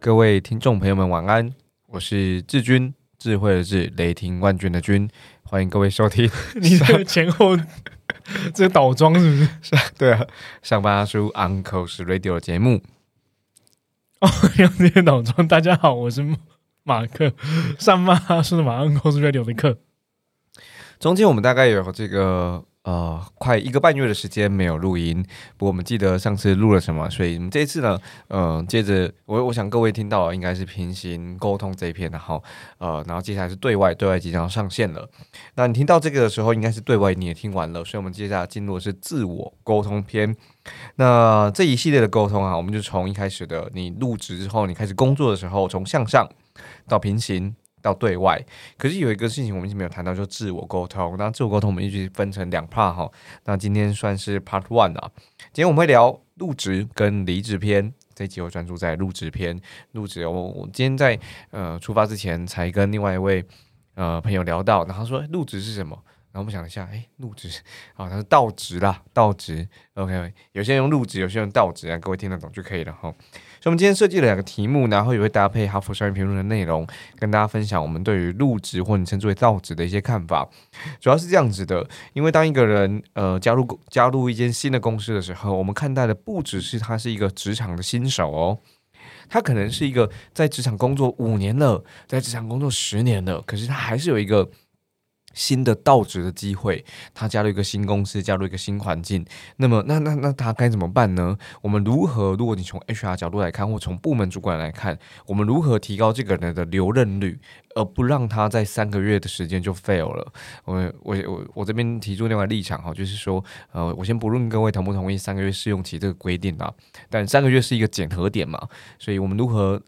各位听众朋友们，晚安！我是志军，智慧的智，雷霆万钧的钧，欢迎各位收听。你这个前后 这个倒装是不是？对啊，上班阿叔 Uncle 是 Radio 的节目。哦，用这些倒装。大家好，我是马克，上班阿叔的马 Uncle 是 Radio 的课。中间我们大概有这个。呃，快一个半月的时间没有录音，不过我们记得上次录了什么，所以我们这次呢，嗯，接着我我想各位听到应该是平行沟通这一篇，然后呃，然后接下来是对外，对外即将上线了。那你听到这个的时候，应该是对外你也听完了，所以我们接下来进入的是自我沟通篇。那这一系列的沟通啊，我们就从一开始的你入职之后，你开始工作的时候，从向上到平行。到对外，可是有一个事情我们一直没有谈到，就自我沟通。那自我沟通我们一直分成两 part 哈。那今天算是 part one 啊。今天我们会聊入职跟离职篇，这集我专注在入职篇。入职，我我今天在呃出发之前才跟另外一位呃朋友聊到，然后说入职是什么？然后我们想一下，哎，入职，好，他是到职啦，到职，OK，有些人用入职，有些人到职啊，各位听得懂就可以了哈。所以，我们今天设计了两个题目，然后也会搭配哈佛商业评论的内容，跟大家分享我们对于入职或你称之为到职的一些看法。主要是这样子的，因为当一个人呃加入加入一间新的公司的时候，我们看待的不只是他是一个职场的新手哦，他可能是一个在职场工作五年了，在职场工作十年了，可是他还是有一个。新的到职的机会，他加入一个新公司，加入一个新环境，那么那那那他该怎么办呢？我们如何？如果你从 HR 角度来看，或从部门主管来看，我们如何提高这个人的留任率，而不让他在三个月的时间就 fail 了？我我我我这边提出另外立场哈，就是说，呃，我先不论各位同不同意三个月试用期这个规定啊，但三个月是一个检核点嘛，所以我们如何？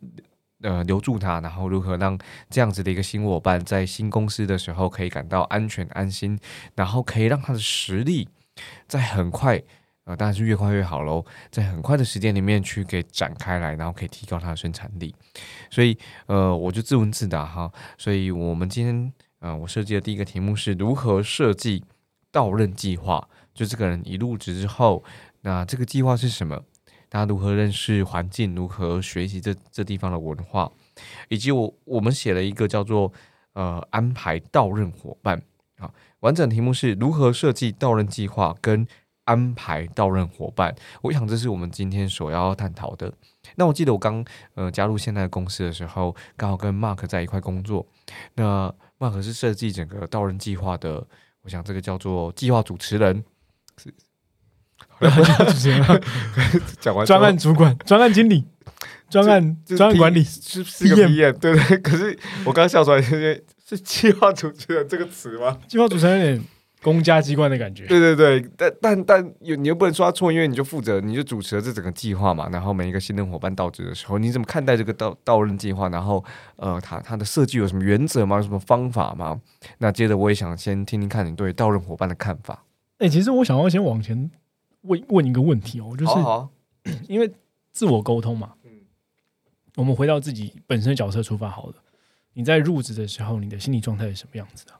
呃，留住他，然后如何让这样子的一个新伙伴在新公司的时候可以感到安全安心，然后可以让他的实力在很快，呃，当然是越快越好喽，在很快的时间里面去给展开来，然后可以提高他的生产力。所以，呃，我就自问自答哈。所以我们今天，呃，我设计的第一个题目是如何设计到任计划，就这个人一入职之后，那这个计划是什么？大家如何认识环境？如何学习这这地方的文化？以及我我们写了一个叫做呃安排到任伙伴啊，完整题目是如何设计到任计划跟安排到任伙伴。我想这是我们今天所要探讨的。那我记得我刚呃加入现在的公司的时候，刚好跟 Mark 在一块工作。那 Mark 是设计整个到任计划的，我想这个叫做计划主持人是。主持人，讲完专案主管、专案经理、专案专案管理是是个 PM，对 对。可是我刚笑出来，是是计划主持人这个词吗？计划主持人有点公家机关的感觉。对对对，但但但有你又不能说错，因为你就负责，你就主持了这整个计划嘛。然后每一个新的伙伴到职的时候，你怎么看待这个到到任计划？然后呃，他他的设计有什么原则吗？有什么方法吗？那接着我也想先听听看你对到任伙伴的看法。哎，其实我想要先往前。问问一个问题哦，就是 因为自我沟通嘛，嗯，我们回到自己本身的角色出发，好了，你在入职的时候，你的心理状态是什么样子的？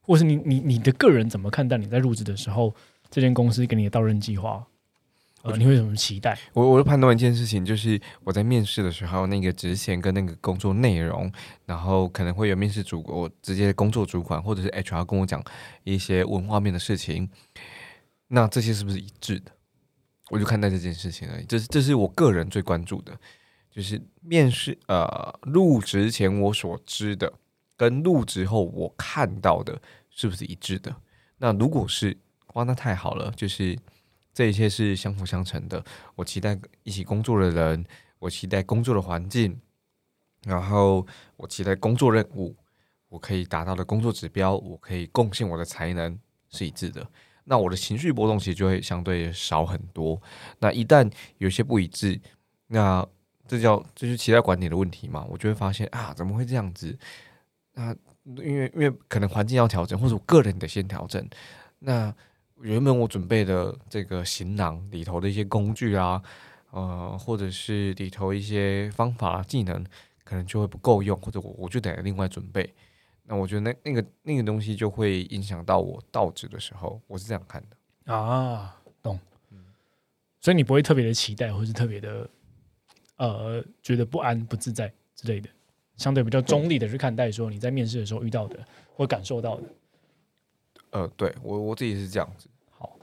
或是你你你的个人怎么看待你在入职的时候，这间公司给你的到任计划？呃，你会有什么期待？我我判断一件事情，就是我在面试的时候，那个职衔跟那个工作内容，然后可能会有面试主我直接工作主管或者是 HR 跟我讲一些文化面的事情。那这些是不是一致的？我就看待这件事情而已。这是这是我个人最关注的，就是面试呃入职前我所知的，跟入职后我看到的是不是一致的？那如果是哇，那太好了，就是这一切是相辅相成的。我期待一起工作的人，我期待工作的环境，然后我期待工作任务，我可以达到的工作指标，我可以贡献我的才能是一致的。那我的情绪波动其实就会相对少很多。那一旦有些不一致，那这叫这是期待管理的问题嘛？我就会发现啊，怎么会这样子？那因为因为可能环境要调整，或者我个人得先调整。那原本我准备的这个行囊里头的一些工具啊，呃，或者是里头一些方法技能，可能就会不够用，或者我我就得另外准备。那我觉得那那个那个东西就会影响到我倒置的时候，我是这样看的啊，懂。所以你不会特别的期待，或是特别的呃觉得不安、不自在之类的，相对比较中立的去看待说你在面试的时候遇到的或感受到的。呃，对我我自己是这样子。好，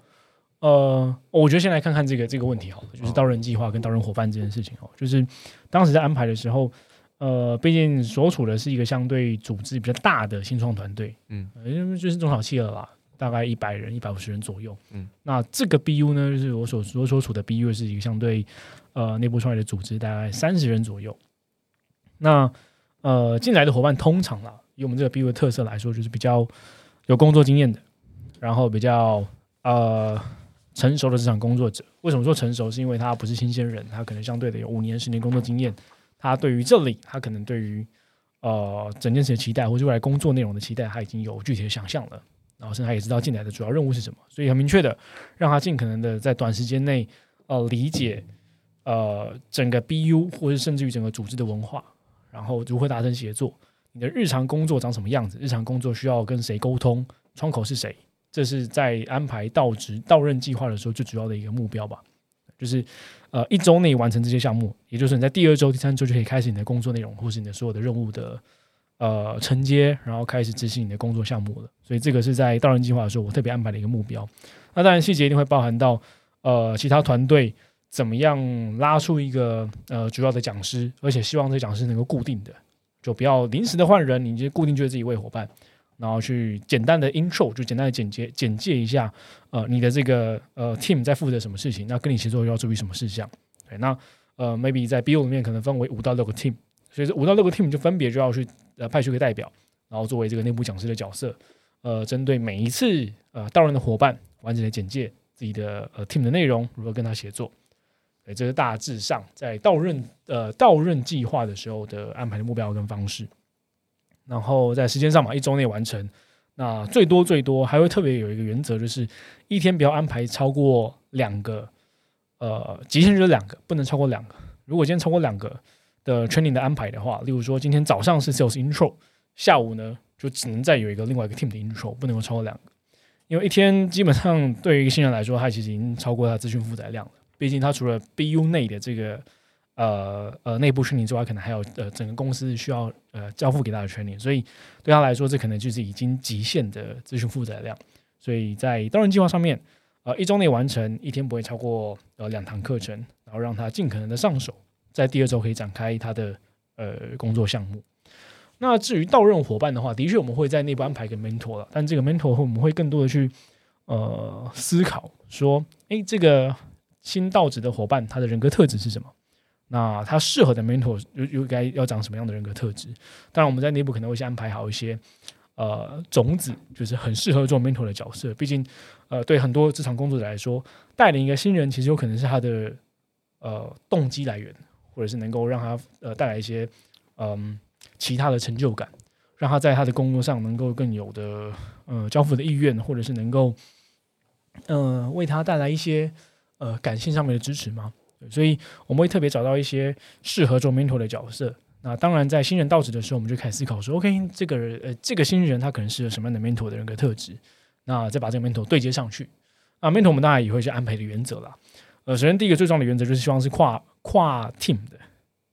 呃，我觉得先来看看这个这个问题好了，就是刀人计划跟刀人伙伴这件事情哦，就是当时在安排的时候，呃，毕竟所处的是一个相对组织比较大的新创团队，嗯，因为就是中小企业了啦，大概一百人、一百五十人左右，嗯，那这个 BU 呢，就是我所所所处的 BU 是一个相对呃内部创业的组织，大概三十人左右。那呃进来的伙伴通常啦，以我们这个 BU 的特色来说，就是比较。有工作经验的，然后比较呃成熟的职场工作者，为什么说成熟？是因为他不是新鲜人，他可能相对的有五年、十年工作经验。他对于这里，他可能对于呃整件事的期待，或者未来工作内容的期待，他已经有具体的想象了。然后甚至他也知道进来的主要任务是什么，所以很明确的让他尽可能的在短时间内呃理解呃整个 BU 或者甚至于整个组织的文化，然后如何达成协作。你的日常工作长什么样子？日常工作需要跟谁沟通？窗口是谁？这是在安排到职到任计划的时候最主要的一个目标吧。就是呃一周内完成这些项目，也就是你在第二周、第三周就可以开始你的工作内容，或是你的所有的任务的呃承接，然后开始执行你的工作项目了。所以这个是在到人计划的时候我特别安排的一个目标。那当然细节一定会包含到呃其他团队怎么样拉出一个呃主要的讲师，而且希望这个讲师能够固定的。就不要临时的换人，你就固定就是这一位伙伴，然后去简单的 intro，就简单的简介简介一下，呃，你的这个呃 team 在负责什么事情，那跟你协作要注意什么事项？对，那呃 maybe 在 BU 里面可能分为五到六个 team，所以这五到六个 team 就分别就要去呃派出一个代表，然后作为这个内部讲师的角色，呃，针对每一次呃到人的伙伴完整的简介自己的呃 team 的内容，如何跟他协作。对，这是大致上在到任呃到任计划的时候的安排的目标跟方式，然后在时间上嘛，一周内完成。那最多最多还会特别有一个原则，就是一天不要安排超过两个，呃，极限就是两个，不能超过两个。如果今天超过两个的 training 的安排的话，例如说今天早上是 sales intro，下午呢就只能再有一个另外一个 team 的 intro，不能够超过两个，因为一天基本上对于一个新人来说，他其实已经超过他资讯负载量了。毕竟，他除了 BU 内的这个呃呃内部训练之外，可能还有呃整个公司需要呃交付给他的训练，所以对他来说，这可能就是已经极限的资讯负载量。所以在刀人计划上面，呃一周内完成，一天不会超过呃两堂课程，然后让他尽可能的上手，在第二周可以展开他的呃工作项目。那至于到任伙伴的话，的确我们会在内部安排一个 mentor 了，但这个 mentor 我们会更多的去呃思考说，哎这个。新到职的伙伴，他的人格特质是什么？那他适合的 mentor 又又该要长什么样的人格特质？当然，我们在内部可能会先安排好一些呃种子，就是很适合做 mentor 的角色。毕竟，呃，对很多职场工作者来说，带领一个新人，其实有可能是他的呃动机来源，或者是能够让他呃带来一些嗯其他的成就感，让他在他的工作上能够更有的呃交付的意愿，或者是能够嗯为他带来一些。呃，感性上面的支持吗？所以我们会特别找到一些适合做 mentor 的角色。那当然，在新人到职的时候，我们就开始思考说，OK，这个呃，这个新人他可能是什么样的 mentor 的人格特质？那再把这个 mentor 对接上去。那，mentor 我们当然也会去安排的原则啦。呃，首先第一个最重要的原则就是希望是跨跨 team 的，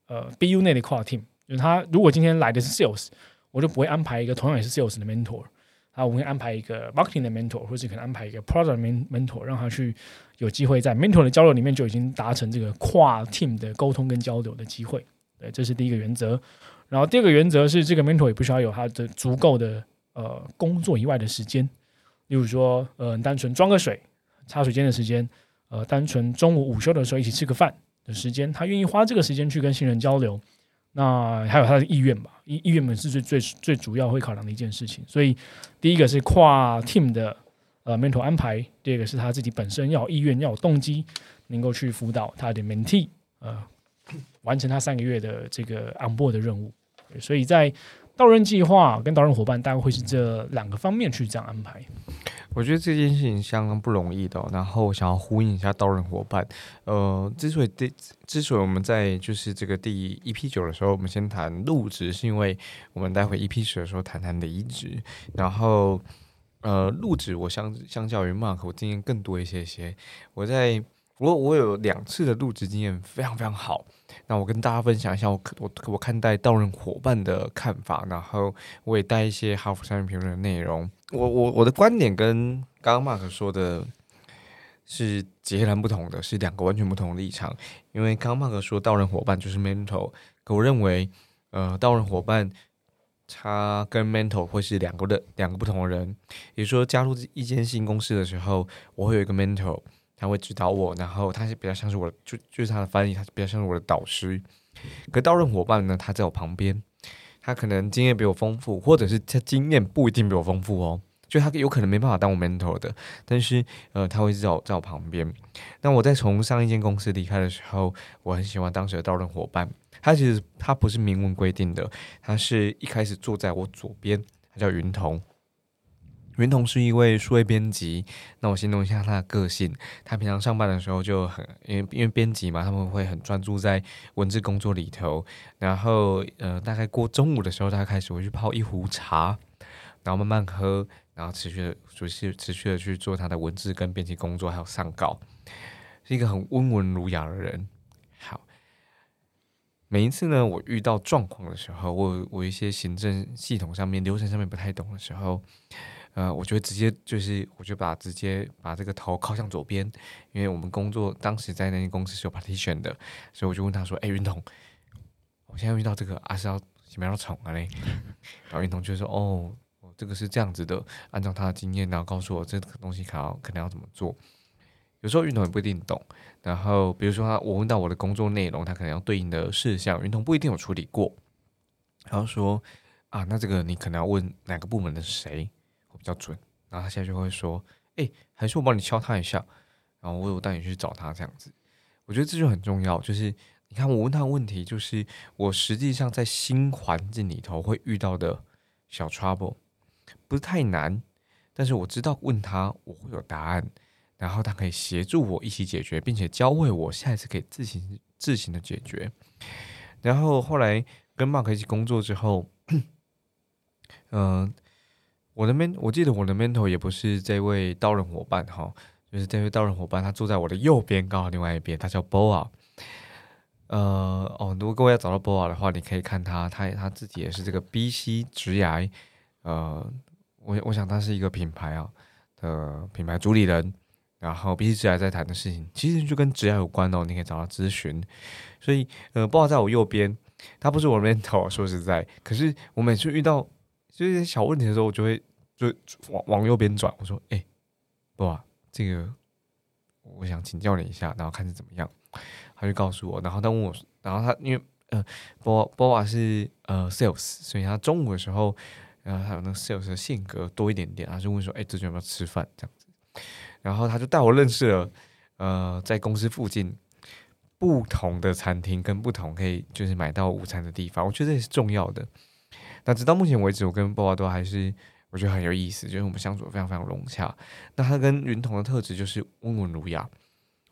呃，BU 内的跨 team。就是他如果今天来的是 sales，我就不会安排一个同样也是 sales 的 mentor。啊，我们会安排一个 marketing 的 mentor，或者可能安排一个 product mentor，让他去有机会在 mentor 的交流里面就已经达成这个跨 team 的沟通跟交流的机会。对，这是第一个原则。然后第二个原则是，这个 mentor 也不需要有他的足够的呃工作以外的时间，例如说呃单纯装个水、擦水间的时间，呃单纯中午午休的时候一起吃个饭的时间，他愿意花这个时间去跟新人交流。那还有他的意愿吧，意意愿本是最最最主要会考量的一件事情。所以第一个是跨 team 的呃 mentor 安排，第二个是他自己本身要有意愿，要有动机，能够去辅导他的 mentee 呃完成他三个月的这个 on board 的任务。所以在到任计划跟到任伙伴，大概会是这两个方面去这样安排。我觉得这件事情相当不容易的。然后想要呼应一下刀刃伙伴，呃，之所以第之所以我们在就是这个第一批九的时候，我们先谈入职，是因为我们待会一批十的时候谈谈离职。然后呃，入职我相相较于 Mark，我经验更多一些些。我在我我有两次的入职经验非常非常好。那我跟大家分享一下我我我看待到任伙伴的看法，然后我也带一些哈佛商业评论的内容。我我我的观点跟刚刚 Mark 说的是截然不同的，是两个完全不同的立场。因为刚刚 Mark 说到任伙伴就是 mentor，可我认为，呃，到任伙伴他跟 mentor 会是两个的两个不同的人。也就是说，加入一间新公司的时候，我会有一个 mentor 他会指导我，然后他是比较像是我的就就是他的翻译，他比较像是我的导师。可刀刃伙伴呢，他在我旁边。他可能经验比我丰富，或者是他经验不一定比我丰富哦，就他有可能没办法当我 mentor 的，但是呃，他会在我在我旁边。那我在从上一间公司离开的时候，我很喜欢当时的刀刃伙伴。他其实他不是明文规定的，他是一开始坐在我左边，他叫云彤。袁彤是一位数位编辑，那我形容一下他的个性。他平常上班的时候就很，因为因为编辑嘛，他们会很专注在文字工作里头。然后，呃，大概过中午的时候，他开始会去泡一壶茶，然后慢慢喝，然后持续的、持续、持续的去做他的文字跟编辑工作，还有上稿，是一个很温文儒雅的人。好，每一次呢，我遇到状况的时候，我我一些行政系统上面、流程上面不太懂的时候。呃，我就直接就是，我就把直接把这个头靠向左边，因为我们工作当时在那间公司是有 partition 的，所以我就问他说：“哎，云彤，我现在遇到这个阿是要什么样的宠啊嘞？”然后云彤就说：“哦，这个是这样子的，按照他的经验，然后告诉我这个东西可能可能要怎么做。有时候云彤也不一定懂，然后比如说他我问到我的工作内容，他可能要对应的事项，云彤不一定有处理过，然后说啊，那这个你可能要问哪个部门的谁？”比较准，然后他现在就会说：“哎，还是我帮你敲他一下，然后我有带你去找他这样子。”我觉得这就很重要，就是你看我问他问题，就是我实际上在新环境里头会遇到的小 trouble，不是太难，但是我知道问他我会有答案，然后他可以协助我一起解决，并且教会我下一次可以自行自行的解决。然后后来跟 Mark 一起工作之后，嗯。我的 men，我记得我的 mentor 也不是这位刀人伙伴哈，就是这位刀人伙伴，他坐在我的右边，刚好另外一边，他叫 Boa。呃，哦，如果各位要找到 Boa 的话，你可以看他，他他自己也是这个 BC 直癌，呃，我我想他是一个品牌啊的品牌主理人，然后 BC 直癌在谈的事情，其实就跟直癌有关哦，你可以找他咨询。所以，呃，Bo 在我右边，他不是我的 mentor，说实在，可是我每次遇到。就一些小问题的时候，我就会就往往右边转。我说：“哎，波瓦，这个我想请教你一下，然后看是怎么样。”他就告诉我，然后他问我，然后他因为呃，波波瓦是呃 sales，所以他中午的时候，然后还有那个 sales 的性格多一点点，他就问说：“哎，最近有没有吃饭？”这样子，然后他就带我认识了呃，在公司附近不同的餐厅跟不同可以就是买到午餐的地方，我觉得这也是重要的。那直到目前为止，我跟波瓦都还是我觉得很有意思，就是我们相处非常非常融洽。那他跟云彤的特质就是温文儒雅，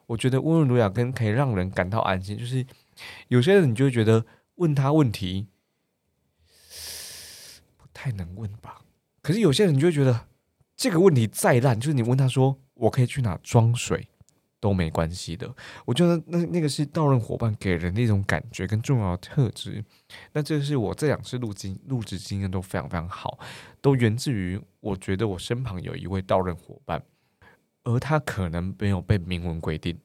我觉得温文儒雅跟可以让人感到安心。就是有些人你就会觉得问他问题不太能问吧，可是有些人你就会觉得这个问题再烂，就是你问他说我可以去哪装水。都没关系的，我觉得那那个是道任伙伴给人的一种感觉跟重要的特质。那这是我这两次入经入职经验都非常非常好，都源自于我觉得我身旁有一位道任伙伴，而他可能没有被明文规定，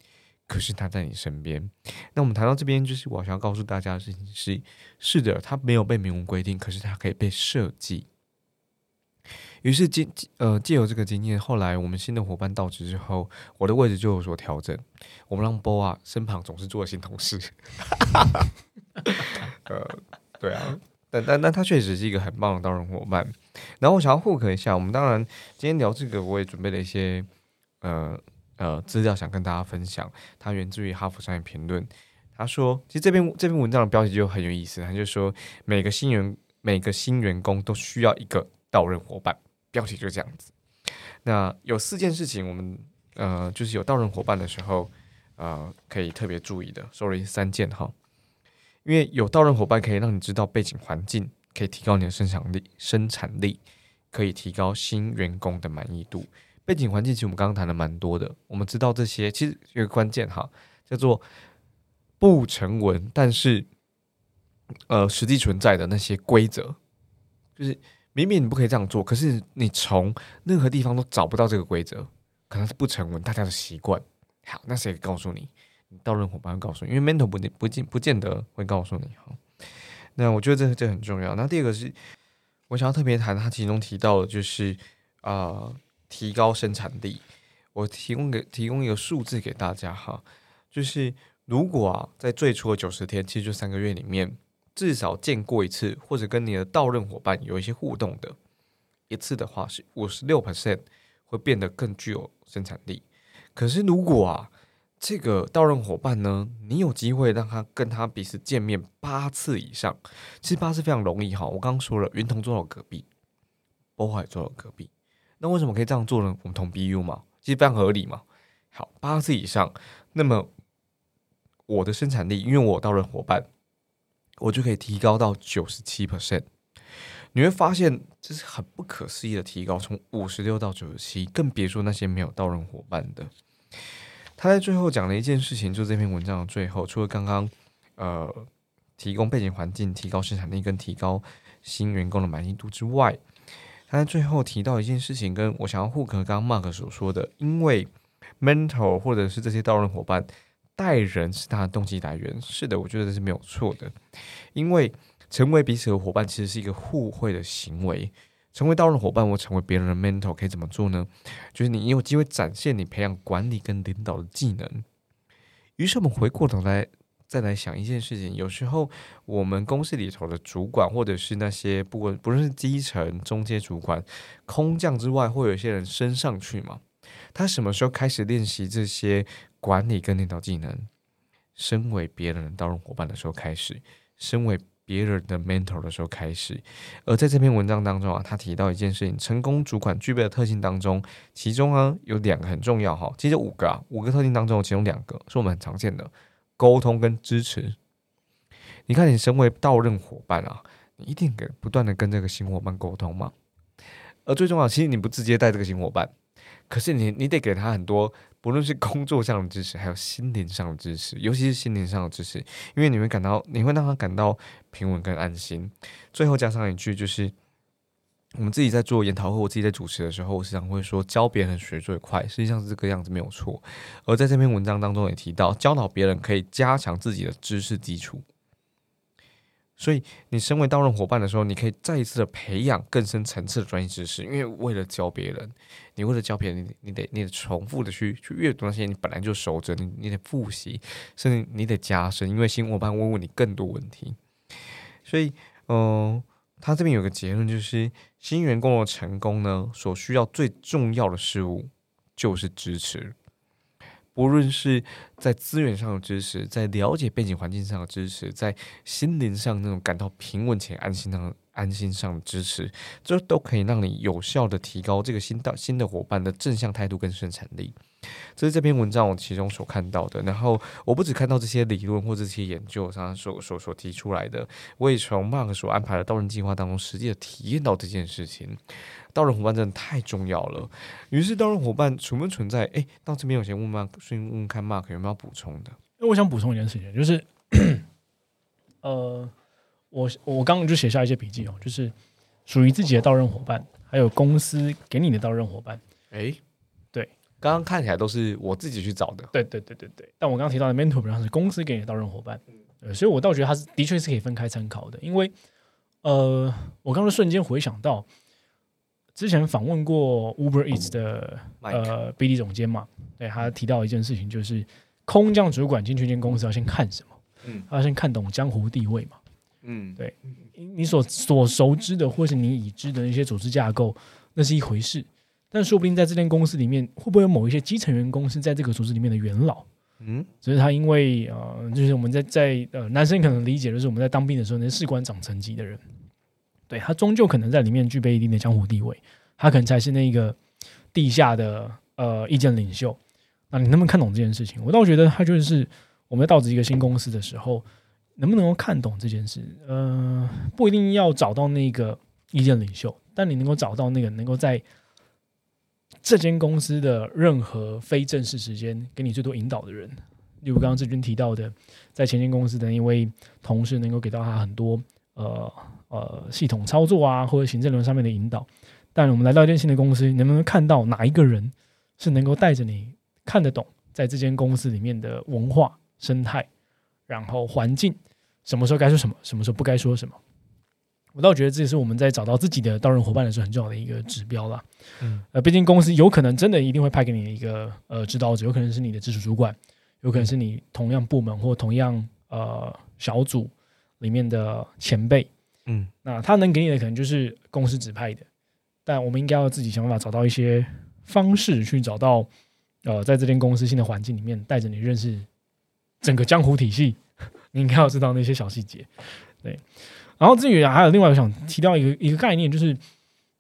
可是他在你身边。那我们谈到这边，就是我想要告诉大家的事情是：是的，他没有被明文规定，可是他可以被设计。于是经呃借由这个经验，后来我们新的伙伴到职之后，我的位置就有所调整。我们让波啊身旁总是坐新同事，呃，对啊，但但但他确实是一个很棒的刀人伙伴。然后我想要互可一下，我们当然今天聊这个，我也准备了一些呃呃资料想跟大家分享。它源自于哈佛商业评论，他说，其实这篇这篇文章的标题就很有意思，他就说每个新员每个新员工都需要一个到任伙伴。标题就这样子，那有四件事情，我们呃就是有道人伙伴的时候，呃可以特别注意的。Sorry，三件哈，因为有道人伙伴可以让你知道背景环境，可以提高你的生产力，生产力可以提高新员工的满意度。背景环境其实我们刚刚谈的蛮多的，我们知道这些其实有个关键哈，叫做不成文，但是呃实际存在的那些规则，就是明明你不可以这样做，可是你从任何地方都找不到这个规则，可能是不成文，大家的习惯。好，那谁告诉你？你到任伙伴会告诉你，因为 mentor 不不见不见得会告诉你哈。那我觉得这这很重要。那第二个是我想要特别谈，他其中提到的就是啊。提高生产力，我提供给提供一个数字给大家哈，就是如果啊，在最初的九十天，其实就三个月里面，至少见过一次，或者跟你的到任伙伴有一些互动的一次的话，是五十六 percent 会变得更具有生产力。可是如果啊，这个到任伙伴呢，你有机会让他跟他彼此见面八次以上，其实八次非常容易哈。我刚刚说了，云彤坐到隔壁，波海坐到隔壁。那为什么可以这样做呢？我们同 BU 嘛，其实非常合理嘛。好，八次以上，那么我的生产力，因为我到了伙伴，我就可以提高到九十七 percent。你会发现这是很不可思议的提高，从五十六到九十七，更别说那些没有到任伙伴的。他在最后讲了一件事情，就这篇文章的最后，除了刚刚呃提供背景环境、提高生产力跟提高新员工的满意度之外。他在最后提到一件事情，跟我想要互合刚刚 Mark 所说的，因为 mentor 或者是这些到任伙伴带人是他的动机来源。是的，我觉得这是没有错的。因为成为彼此的伙伴，其实是一个互惠的行为。成为道人伙伴，我成为别人的 mentor，可以怎么做呢？就是你有机会展现你培养管理跟领导的技能。于是我们回过头来。再来想一件事情，有时候我们公司里头的主管，或者是那些不管不论是基层、中阶主管、空降之外，会有一些人升上去嘛？他什么时候开始练习这些管理跟领导技能？身为别人的道路伙伴的时候开始，身为别人的 mentor 的时候开始。而在这篇文章当中啊，他提到一件事情：成功主管具备的特性当中，其中啊有两个很重要哈，其实五个啊，五个特性当中，其中两个是我们很常见的。沟通跟支持，你看，你身为到任伙伴啊，你一定给不断的跟这个新伙伴沟通嘛。而最重要，其实你不直接带这个新伙伴，可是你你得给他很多，不论是工作上的支持，还有心灵上的支持，尤其是心灵上的支持，因为你会感到，你会让他感到平稳跟安心。最后加上一句就是。我们自己在做研讨会，我自己在主持的时候，我时常会说教别人学最快，实际上是这个样子没有错。而在这篇文章当中也提到，教导别人可以加强自己的知识基础。所以你身为刀刃伙伴的时候，你可以再一次的培养更深层次的专业知识，因为为了教别人，你为了教别人，你你得你得重复的去去阅读那些你本来就熟着，你你得复习，甚至你得加深，因为新伙伴会问你更多问题。所以，嗯。他这边有个结论，就是新员工的成功呢，所需要最重要的事物就是支持，不论是在资源上的支持，在了解背景环境上的支持，在心灵上那种感到平稳且安心的安心上的支持，这都可以让你有效的提高这个新到新的伙伴的正向态度跟生产力。这是这篇文章我其中所看到的，然后我不只看到这些理论或这些研究上所所所提出来的，我也从 Mark 所安排的刀人计划当中实际的体验到这件事情。刀人伙伴真的太重要了。于是刀人伙伴存不存在？哎，到这边我先问 Mark，先问问看 Mark 有没有补充的？因为我想补充一件事情，就是，呃，我我刚刚就写下一些笔记哦，就是属于自己的刀人伙伴，还有公司给你的刀人伙伴，哎。刚刚看起来都是我自己去找的，对对对对对。但我刚刚提到的 mentor 本上是公司给你的到任伙伴，对，所以我倒觉得它是的确是可以分开参考的。因为，呃，我刚刚瞬间回想到之前访问过 Uber Eats 的呃 BD 总监嘛，对他提到一件事情，就是空降主管进去一间公司要先看什么？嗯，他要先看懂江湖地位嘛。嗯，对，你所所熟知的或是你已知的那些组织架构，那是一回事。但说不定在这间公司里面，会不会有某一些基层员工是在这个组织里面的元老？嗯，只是他因为呃，就是我们在在呃，男生可能理解的是我们在当兵的时候，那士官长层级的人，对他终究可能在里面具备一定的江湖地位，他可能才是那个地下的呃意见领袖。那你能不能看懂这件事情？我倒觉得他就是我们在到职一个新公司的时候，能不能够看懂这件事？呃，不一定要找到那个意见领袖，但你能够找到那个能够在这间公司的任何非正式时间给你最多引导的人。例如刚刚志军提到的，在前间公司的一位同事，能够给到他很多呃呃系统操作啊，或者行政流上面的引导。但我们来到一间新的公司，能不能看到哪一个人是能够带着你？看得懂在这间公司里面的文化生态，然后环境，什么时候该说什么，什么时候不该说什么，我倒觉得这也是我们在找到自己的道人伙伴的时候很重要的一个指标啦。嗯，呃，毕竟公司有可能真的一定会派给你一个呃指导者，有可能是你的直属主管，有可能是你同样部门或同样呃小组里面的前辈。嗯，那他能给你的可能就是公司指派的，但我们应该要自己想办法找到一些方式去找到。呃，在这间公司新的环境里面，带着你认识整个江湖体系，你应该要知道那些小细节。对，然后至于还有另外我想提到一个一个概念，就是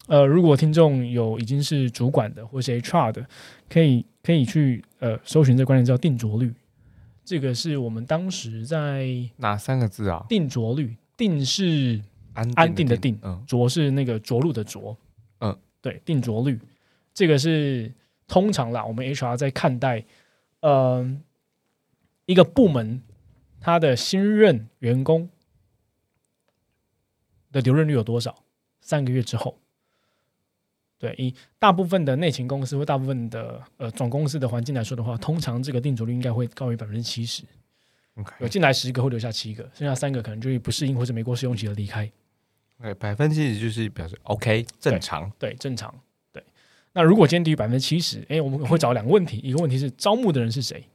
呃，如果听众有已经是主管的或是 HR 的，可以可以去呃搜寻这个观念叫定着率。这个是我们当时在哪三个字啊？定着率，定是安安定的定，嗯，着是那个着陆的着，嗯，对，定着率，这个是。通常啦，我们 HR 在看待，呃，一个部门他的新任员工的留任率有多少？三个月之后，对，以大部分的内勤公司或大部分的呃总公司的环境来说的话，通常这个定着率应该会高于百分之七十。有进来十个会留下七个，剩下三个可能就是不适应或者没过试用期的离开。对，百分之七十就是表示 OK 正常，对正常。对那如果今天低于百分之七十，哎，我们会找两个问题，一个问题是招募的人是谁？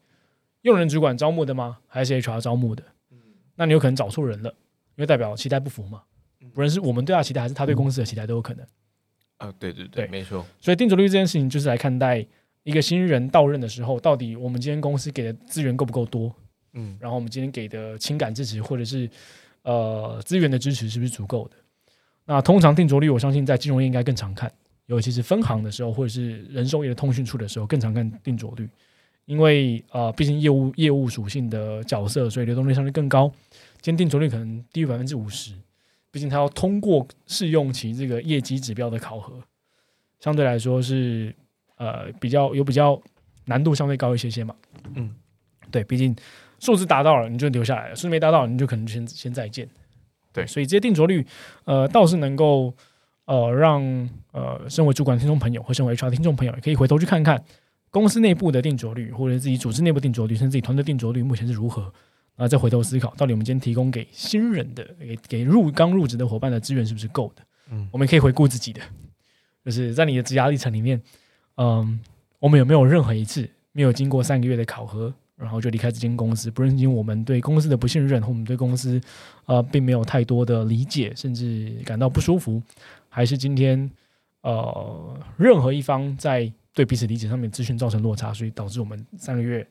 用人主管招募的吗？还是 HR 招募的？嗯，那你有可能找错人了，因为代表期待不符嘛。不论是我们对他期待，还是他对公司的期待，都有可能。啊，对对对，没错。所以定着率这件事情，就是来看待一个新人到任的时候，到底我们今天公司给的资源够不够多？嗯，然后我们今天给的情感支持，或者是呃资源的支持，是不是足够的？那通常定着率，我相信在金融业应该更常看。尤其是分行的时候，或者是人寿业的通讯处的时候，更常看定着率，因为呃，毕竟业务业务属性的角色，所以流动率相对更高。今天定着率可能低于百分之五十，毕竟它要通过试用期这个业绩指标的考核，相对来说是呃比较有比较难度相对高一些些嘛。嗯，对，毕竟数字达到了，你就留下来了；数字没达到，你就可能先先再见。对，所以这些定着率，呃，倒是能够。呃，让呃，身为主管听众朋友或身为 HR 听众朋友，也可以回头去看看公司内部的定着率，或者自己组织内部定着率，甚至自己团队定着率目前是如何，啊，再回头思考，到底我们今天提供给新人的、给给入刚入职的伙伴的资源是不是够的？嗯，我们可以回顾自己的，就是在你的职涯历程里面，嗯，我们有没有任何一次没有经过三个月的考核？然后就离开这间公司，不论因为我们对公司的不信任，或我们对公司呃并没有太多的理解，甚至感到不舒服，还是今天呃任何一方在对彼此理解上面资讯造成落差，所以导致我们三个月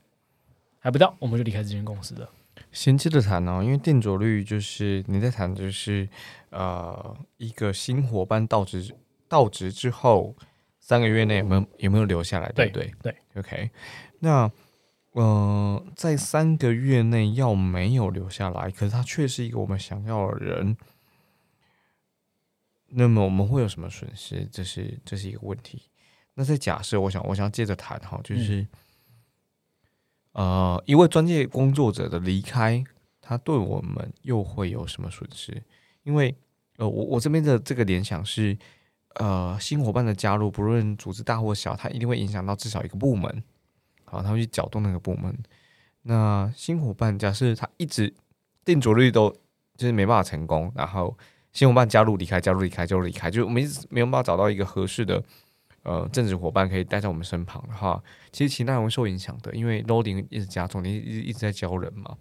还不到，我们就离开这间公司了。先接着谈哦，因为定着率就是你在谈，就是呃一个新伙伴到职到职之后三个月内有没有有没有留下来，对不对？对，OK，那。呃，在三个月内要没有留下来，可是他却是一个我们想要的人，那么我们会有什么损失？这是这是一个问题。那在假设，我想我想接着谈哈，就是呃，一位专业工作者的离开，他对我们又会有什么损失？因为呃，我我这边的这个联想是，呃，新伙伴的加入，不论组织大或小，它一定会影响到至少一个部门。好，他会去搅动那个部门。那新伙伴假设他一直定着率都就是没办法成功，然后新伙伴加入离开，加入离开就离开，就我们一直没有办法找到一个合适的呃政治伙伴可以待在我们身旁的话，其实其他人会受影响的，因为 loading 一直加重，你一一直在教人嘛。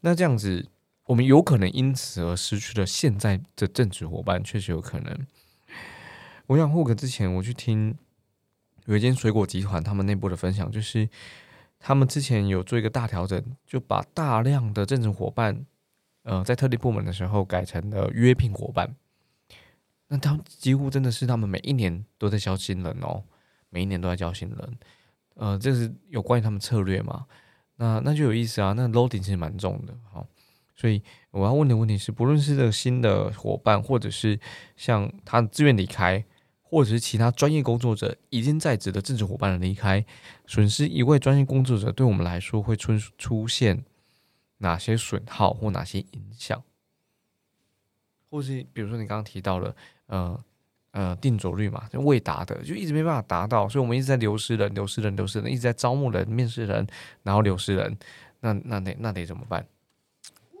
那这样子，我们有可能因此而失去了现在的政治伙伴，确实有可能。我想霍克之前我去听。有一间水果集团，他们内部的分享就是，他们之前有做一个大调整，就把大量的政治伙伴，呃，在特定部门的时候改成了约聘伙伴。那他们几乎真的是他们每一年都在招新人哦，每一年都在教新人，呃，这是有关于他们策略嘛？那那就有意思啊，那 loading 其实蛮重的，好，所以我要问的问题是，不论是这个新的伙伴，或者是像他自愿离开，或者是其他专业工作者已经在职的政治伙伴的离开，损失一位专业工作者，对我们来说会出出现哪些损耗或哪些影响？或是比如说你刚刚提到了，呃。呃，定着率嘛，就未达的，就一直没办法达到，所以我们一直在流失人，流失人，流失人，一直在招募人、面试人，然后流失人，那那得那得怎么办？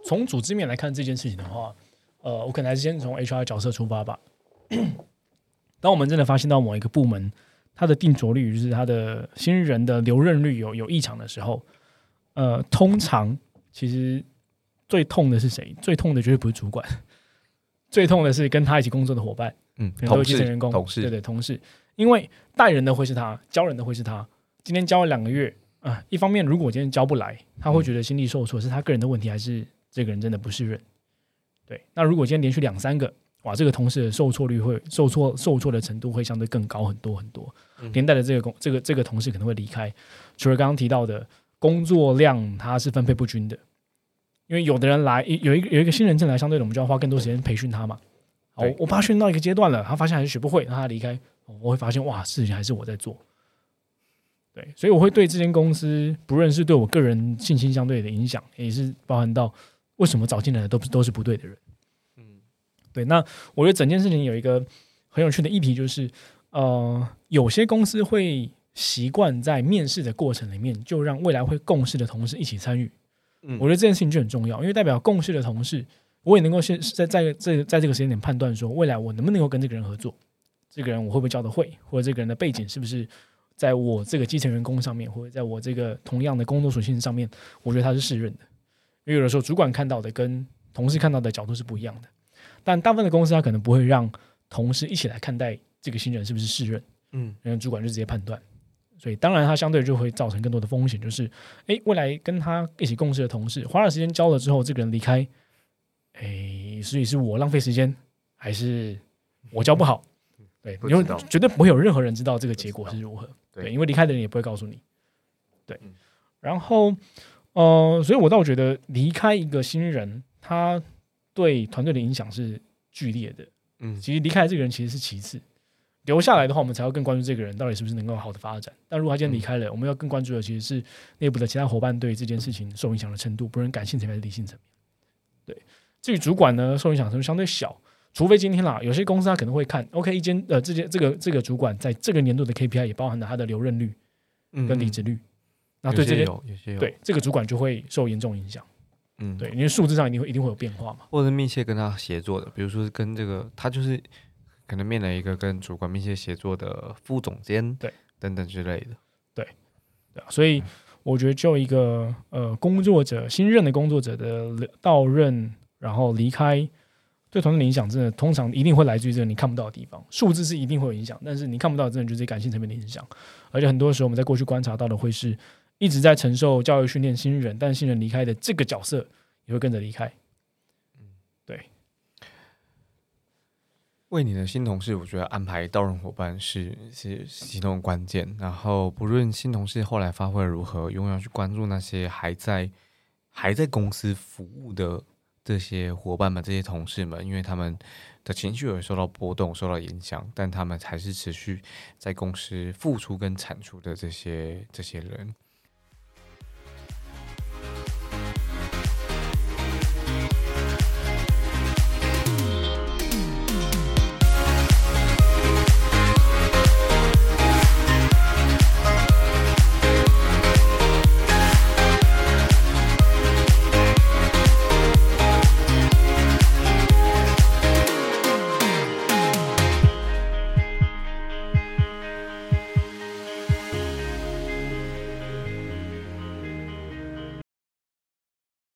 从组织面来看这件事情的话，呃，我可能还是先从 HR 角色出发吧。当我们真的发现到某一个部门，它的定着率就是它的新人的留任率有有异常的时候，呃，通常其实最痛的是谁？最痛的绝对不是主管，最痛的是跟他一起工作的伙伴。嗯，都基层、员工，同事，对对，同事，因为带人的会是他，教人的会是他。今天教了两个月啊，一方面如果今天教不来，他会觉得心力受挫，是他个人的问题，还是这个人真的不是人？对，那如果今天连续两三个，哇，这个同事的受挫率会受挫，受挫的程度会相对更高很多很多，连带的这个工，这个这个同事可能会离开。除了刚刚提到的工作量，它是分配不均的，因为有的人来，有一个有一个新人进来，相对的，我们就要花更多时间培训他嘛。我我把他训到一个阶段了，他发现还是学不会，让他离开。我会发现哇，事情还是我在做。对，所以我会对这间公司，不论是对我个人信心相对的影响，也是包含到为什么找进来的都都是不对的人。嗯，对。那我觉得整件事情有一个很有趣的议题，就是呃，有些公司会习惯在面试的过程里面，就让未来会共事的同事一起参与。嗯，我觉得这件事情就很重要，因为代表共事的同事。我也能够先在在这在这个时间点判断说，未来我能不能够跟这个人合作，这个人我会不会教得会，或者这个人的背景是不是在我这个基层员工上面，或者在我这个同样的工作属性上面，我觉得他是适任的。因为有的时候主管看到的跟同事看到的角度是不一样的，但大部分的公司他可能不会让同事一起来看待这个新人是不是适任，嗯，然后主管就直接判断，所以当然他相对就会造成更多的风险，就是诶，未来跟他一起共事的同事花了时间教了之后，这个人离开。哎，所以是我浪费时间，还是我教不好？对，因为绝对不会有任何人知道这个结果是如何。对，因为离开的人也不会告诉你。对，然后，呃，所以我倒觉得离开一个新人，他对团队的影响是剧烈的。嗯，其实离开这个人其实是其次，留下来的话，我们才要更关注这个人到底是不是能够好的发展。但如果他今天离开了，我们要更关注的其实是内部的其他伙伴对这件事情受影响的程度，不论感性层面还是理性层面。对。至于主管呢，受影响程度相对小，除非今天啦，有些公司他可能会看，OK，一间呃，这间这个这个主管在这个年度的 KPI 也包含了他的留任率跟离职率，那对这些有些有对这个主管就会受严重影响，嗯，对，因为数字上一定会一定会有变化嘛，或者密切跟他协作的，比如说跟这个他就是可能面了一个跟主管密切协作的副总监，对，等等之类的，对，对啊，所以我觉得就一个呃工作者新任的工作者的到任。然后离开，对团队的影响真的通常一定会来自于这个你看不到的地方。数字是一定会有影响，但是你看不到，真的就是感性层面的影响。而且很多时候我们在过去观察到的，会是一直在承受教育训练新人，但新人离开的这个角色也会跟着离开。嗯，对。为你的新同事，我觉得安排到任伙伴是是其中的关键。然后不论新同事后来发挥如何，永远去关注那些还在还在公司服务的。这些伙伴们、这些同事们，因为他们的情绪会受到波动、受到影响，但他们还是持续在公司付出跟产出的这些这些人。